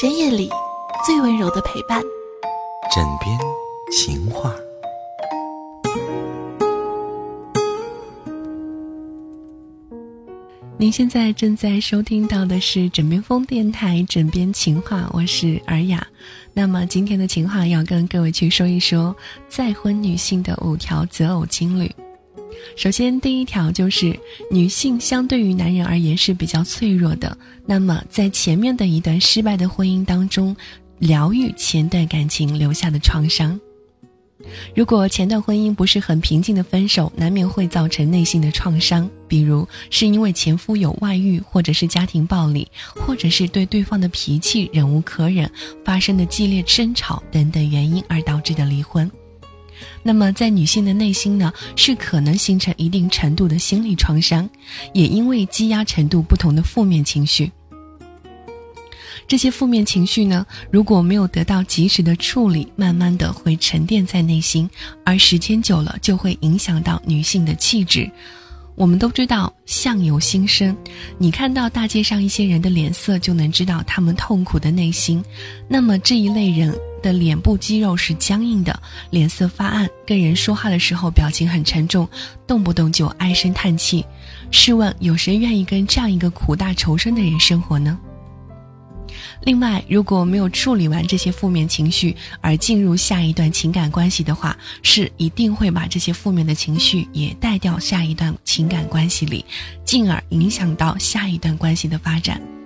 深夜里最温柔的陪伴，枕边情话。您现在正在收听到的是枕边风电台《枕边情话》，我是尔雅。那么今天的情话要跟各位去说一说再婚女性的五条择偶经历。首先，第一条就是女性相对于男人而言是比较脆弱的。那么，在前面的一段失败的婚姻当中，疗愈前段感情留下的创伤。如果前段婚姻不是很平静的分手，难免会造成内心的创伤，比如是因为前夫有外遇，或者是家庭暴力，或者是对对方的脾气忍无可忍，发生的激烈争吵等等原因而导致的离婚。那么，在女性的内心呢，是可能形成一定程度的心理创伤，也因为积压程度不同的负面情绪。这些负面情绪呢，如果没有得到及时的处理，慢慢的会沉淀在内心，而时间久了，就会影响到女性的气质。我们都知道相由心生，你看到大街上一些人的脸色，就能知道他们痛苦的内心。那么这一类人的脸部肌肉是僵硬的，脸色发暗，跟人说话的时候表情很沉重，动不动就唉声叹气。试问有谁愿意跟这样一个苦大仇深的人生活呢？另外，如果没有处理完这些负面情绪而进入下一段情感关系的话，是一定会把这些负面的情绪也带掉下一段情感关系里，进而影响到下一段关系的发展。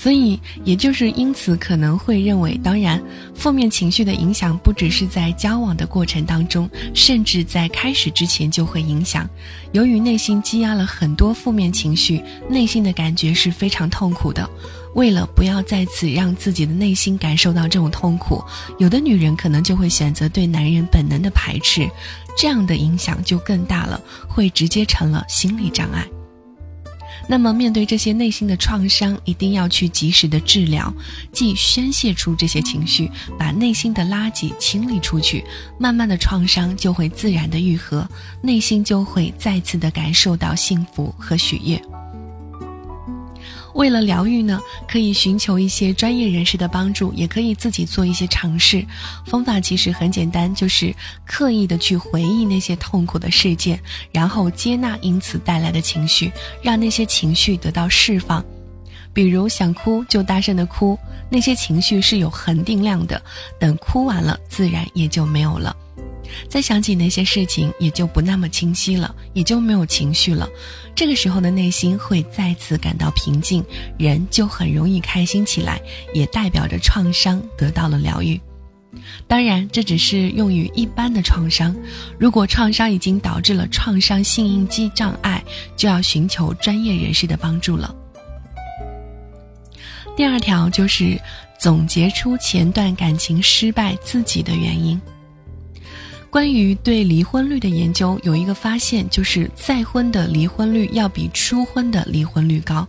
所以，也就是因此可能会认为，当然，负面情绪的影响不只是在交往的过程当中，甚至在开始之前就会影响。由于内心积压了很多负面情绪，内心的感觉是非常痛苦的。为了不要再次让自己的内心感受到这种痛苦，有的女人可能就会选择对男人本能的排斥，这样的影响就更大了，会直接成了心理障碍。那么，面对这些内心的创伤，一定要去及时的治疗，即宣泄出这些情绪，把内心的垃圾清理出去，慢慢的创伤就会自然的愈合，内心就会再次的感受到幸福和喜悦。为了疗愈呢，可以寻求一些专业人士的帮助，也可以自己做一些尝试。方法其实很简单，就是刻意的去回忆那些痛苦的事件，然后接纳因此带来的情绪，让那些情绪得到释放。比如想哭就大声的哭，那些情绪是有恒定量的，等哭完了，自然也就没有了。再想起那些事情，也就不那么清晰了，也就没有情绪了。这个时候的内心会再次感到平静，人就很容易开心起来，也代表着创伤得到了疗愈。当然，这只是用于一般的创伤。如果创伤已经导致了创伤性应激障碍，就要寻求专业人士的帮助了。第二条就是总结出前段感情失败自己的原因。关于对离婚率的研究，有一个发现，就是再婚的离婚率要比初婚的离婚率高，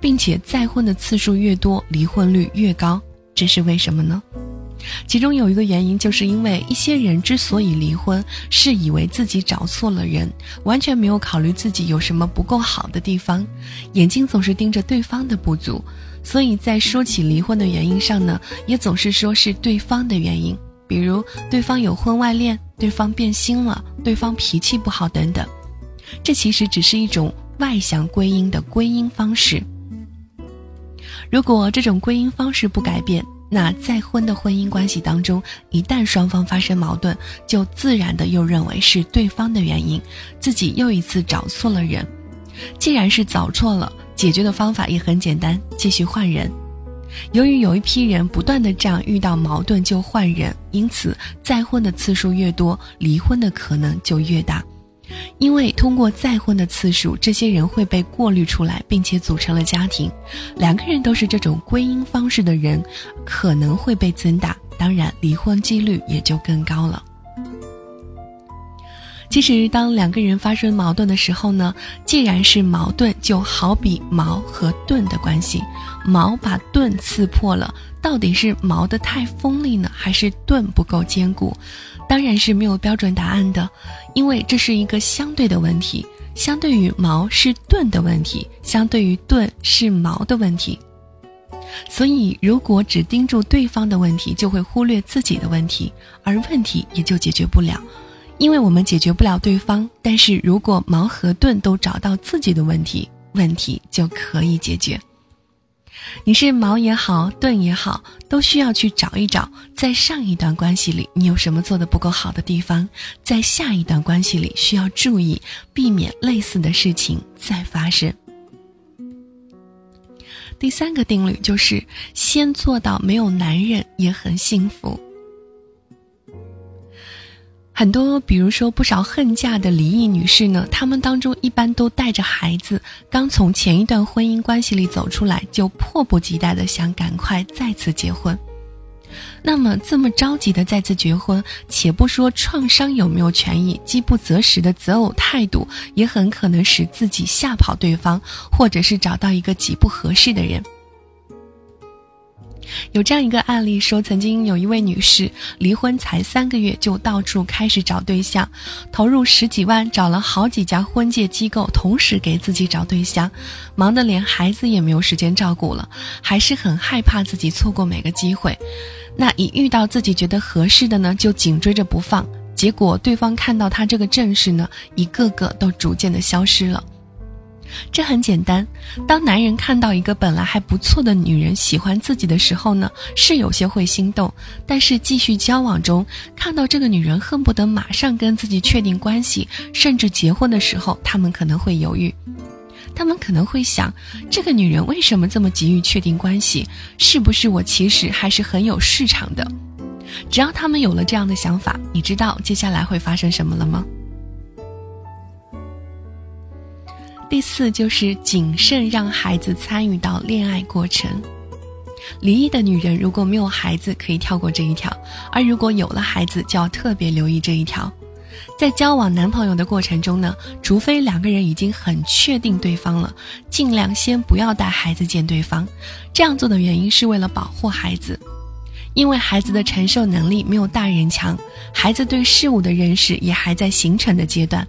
并且再婚的次数越多，离婚率越高。这是为什么呢？其中有一个原因，就是因为一些人之所以离婚，是以为自己找错了人，完全没有考虑自己有什么不够好的地方，眼睛总是盯着对方的不足，所以在说起离婚的原因上呢，也总是说是对方的原因。比如对方有婚外恋，对方变心了，对方脾气不好等等，这其实只是一种外向归因的归因方式。如果这种归因方式不改变，那再婚的婚姻关系当中，一旦双方发生矛盾，就自然的又认为是对方的原因，自己又一次找错了人。既然是找错了，解决的方法也很简单，继续换人。由于有一批人不断的这样遇到矛盾就换人，因此再婚的次数越多，离婚的可能就越大。因为通过再婚的次数，这些人会被过滤出来，并且组成了家庭。两个人都是这种归因方式的人，可能会被增大，当然离婚几率也就更高了。其实，当两个人发生矛盾的时候呢，既然是矛盾，就好比矛和盾的关系，矛把盾刺破了，到底是矛的太锋利呢，还是盾不够坚固？当然是没有标准答案的，因为这是一个相对的问题。相对于矛是盾的问题，相对于盾是矛的问题。所以，如果只盯住对方的问题，就会忽略自己的问题，而问题也就解决不了。因为我们解决不了对方，但是如果矛和盾都找到自己的问题，问题就可以解决。你是矛也好，盾也好，都需要去找一找，在上一段关系里你有什么做的不够好的地方，在下一段关系里需要注意，避免类似的事情再发生。第三个定律就是，先做到没有男人也很幸福。很多，比如说不少恨嫁的离异女士呢，她们当中一般都带着孩子，刚从前一段婚姻关系里走出来，就迫不及待的想赶快再次结婚。那么这么着急的再次结婚，且不说创伤有没有权益，饥不择食的择偶态度，也很可能使自己吓跑对方，或者是找到一个极不合适的人。有这样一个案例说，曾经有一位女士离婚才三个月，就到处开始找对象，投入十几万，找了好几家婚介机构，同时给自己找对象，忙得连孩子也没有时间照顾了，还是很害怕自己错过每个机会。那一遇到自己觉得合适的呢，就紧追着不放。结果对方看到他这个阵势呢，一个个都逐渐的消失了。这很简单，当男人看到一个本来还不错的女人喜欢自己的时候呢，是有些会心动。但是继续交往中，看到这个女人恨不得马上跟自己确定关系，甚至结婚的时候，他们可能会犹豫。他们可能会想，这个女人为什么这么急于确定关系？是不是我其实还是很有市场的？只要他们有了这样的想法，你知道接下来会发生什么了吗？第四就是谨慎让孩子参与到恋爱过程。离异的女人如果没有孩子，可以跳过这一条；而如果有了孩子，就要特别留意这一条。在交往男朋友的过程中呢，除非两个人已经很确定对方了，尽量先不要带孩子见对方。这样做的原因是为了保护孩子，因为孩子的承受能力没有大人强，孩子对事物的认识也还在形成的阶段。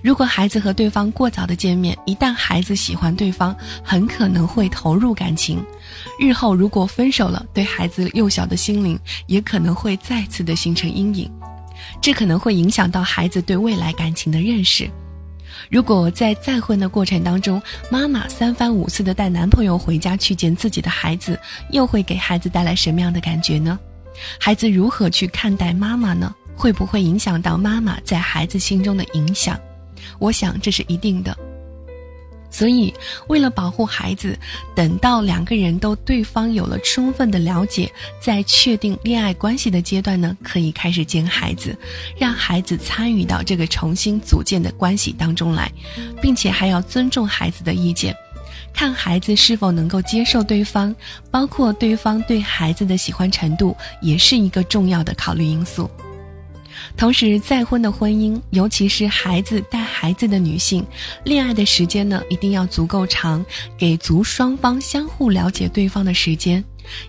如果孩子和对方过早的见面，一旦孩子喜欢对方，很可能会投入感情。日后如果分手了，对孩子幼小的心灵也可能会再次的形成阴影。这可能会影响到孩子对未来感情的认识。如果在再婚的过程当中，妈妈三番五次的带男朋友回家去见自己的孩子，又会给孩子带来什么样的感觉呢？孩子如何去看待妈妈呢？会不会影响到妈妈在孩子心中的影响？我想这是一定的。所以，为了保护孩子，等到两个人都对方有了充分的了解，在确定恋爱关系的阶段呢，可以开始见孩子，让孩子参与到这个重新组建的关系当中来，并且还要尊重孩子的意见，看孩子是否能够接受对方，包括对方对孩子的喜欢程度，也是一个重要的考虑因素。同时，再婚的婚姻，尤其是孩子带孩子的女性，恋爱的时间呢，一定要足够长，给足双方相互了解对方的时间。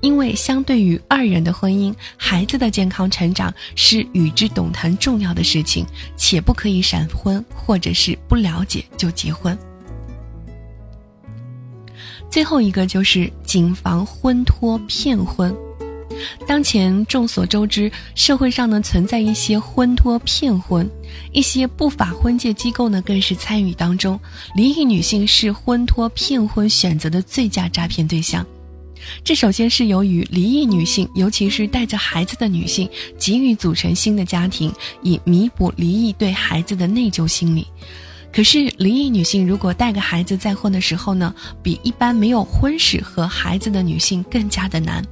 因为相对于二人的婚姻，孩子的健康成长是与之等同重要的事情，且不可以闪婚或者是不了解就结婚。最后一个就是谨防婚托骗婚。当前众所周知，社会上呢存在一些婚托骗婚，一些不法婚介机构呢更是参与当中。离异女性是婚托骗婚选择的最佳诈骗对象。这首先是由于离异女性，尤其是带着孩子的女性，急于组成新的家庭，以弥补离异对孩子的内疚心理。可是，离异女性如果带个孩子再婚的时候呢，比一般没有婚史和孩子的女性更加的难。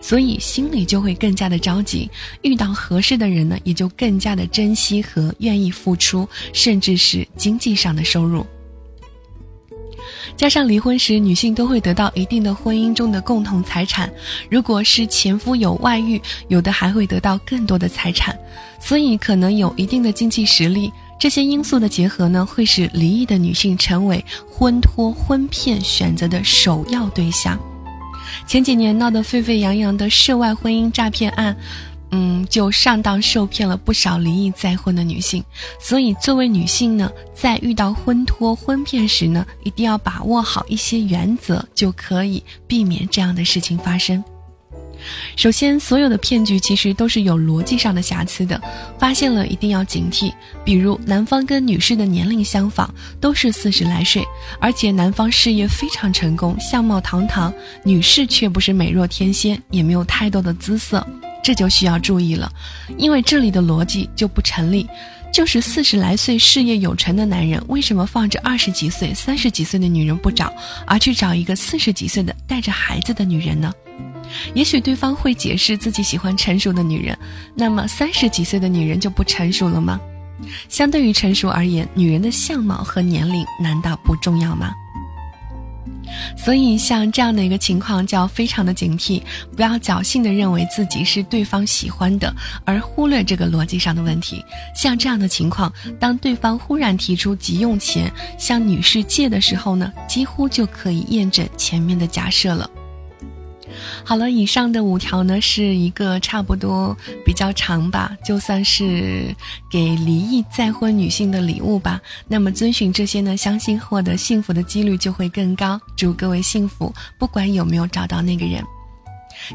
所以心里就会更加的着急，遇到合适的人呢，也就更加的珍惜和愿意付出，甚至是经济上的收入。加上离婚时，女性都会得到一定的婚姻中的共同财产，如果是前夫有外遇，有的还会得到更多的财产，所以可能有一定的经济实力。这些因素的结合呢，会使离异的女性成为婚托、婚骗选择的首要对象。前几年闹得沸沸扬扬的涉外婚姻诈骗案，嗯，就上当受骗了不少离异再婚的女性。所以，作为女性呢，在遇到婚托、婚骗时呢，一定要把握好一些原则，就可以避免这样的事情发生。首先，所有的骗局其实都是有逻辑上的瑕疵的，发现了一定要警惕。比如，男方跟女士的年龄相仿，都是四十来岁，而且男方事业非常成功，相貌堂堂，女士却不是美若天仙，也没有太多的姿色，这就需要注意了，因为这里的逻辑就不成立。就是四十来岁事业有成的男人，为什么放着二十几岁、三十几岁的女人不找，而去找一个四十几岁的带着孩子的女人呢？也许对方会解释自己喜欢成熟的女人，那么三十几岁的女人就不成熟了吗？相对于成熟而言，女人的相貌和年龄难道不重要吗？所以，像这样的一个情况，就要非常的警惕，不要侥幸的认为自己是对方喜欢的，而忽略这个逻辑上的问题。像这样的情况，当对方忽然提出急用钱向女士借的时候呢，几乎就可以验证前面的假设了。好了，以上的五条呢是一个差不多比较长吧，就算是给离异再婚女性的礼物吧。那么遵循这些呢，相信获得幸福的几率就会更高。祝各位幸福，不管有没有找到那个人。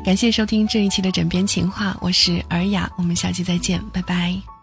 感谢收听这一期的枕边情话，我是尔雅，我们下期再见，拜拜。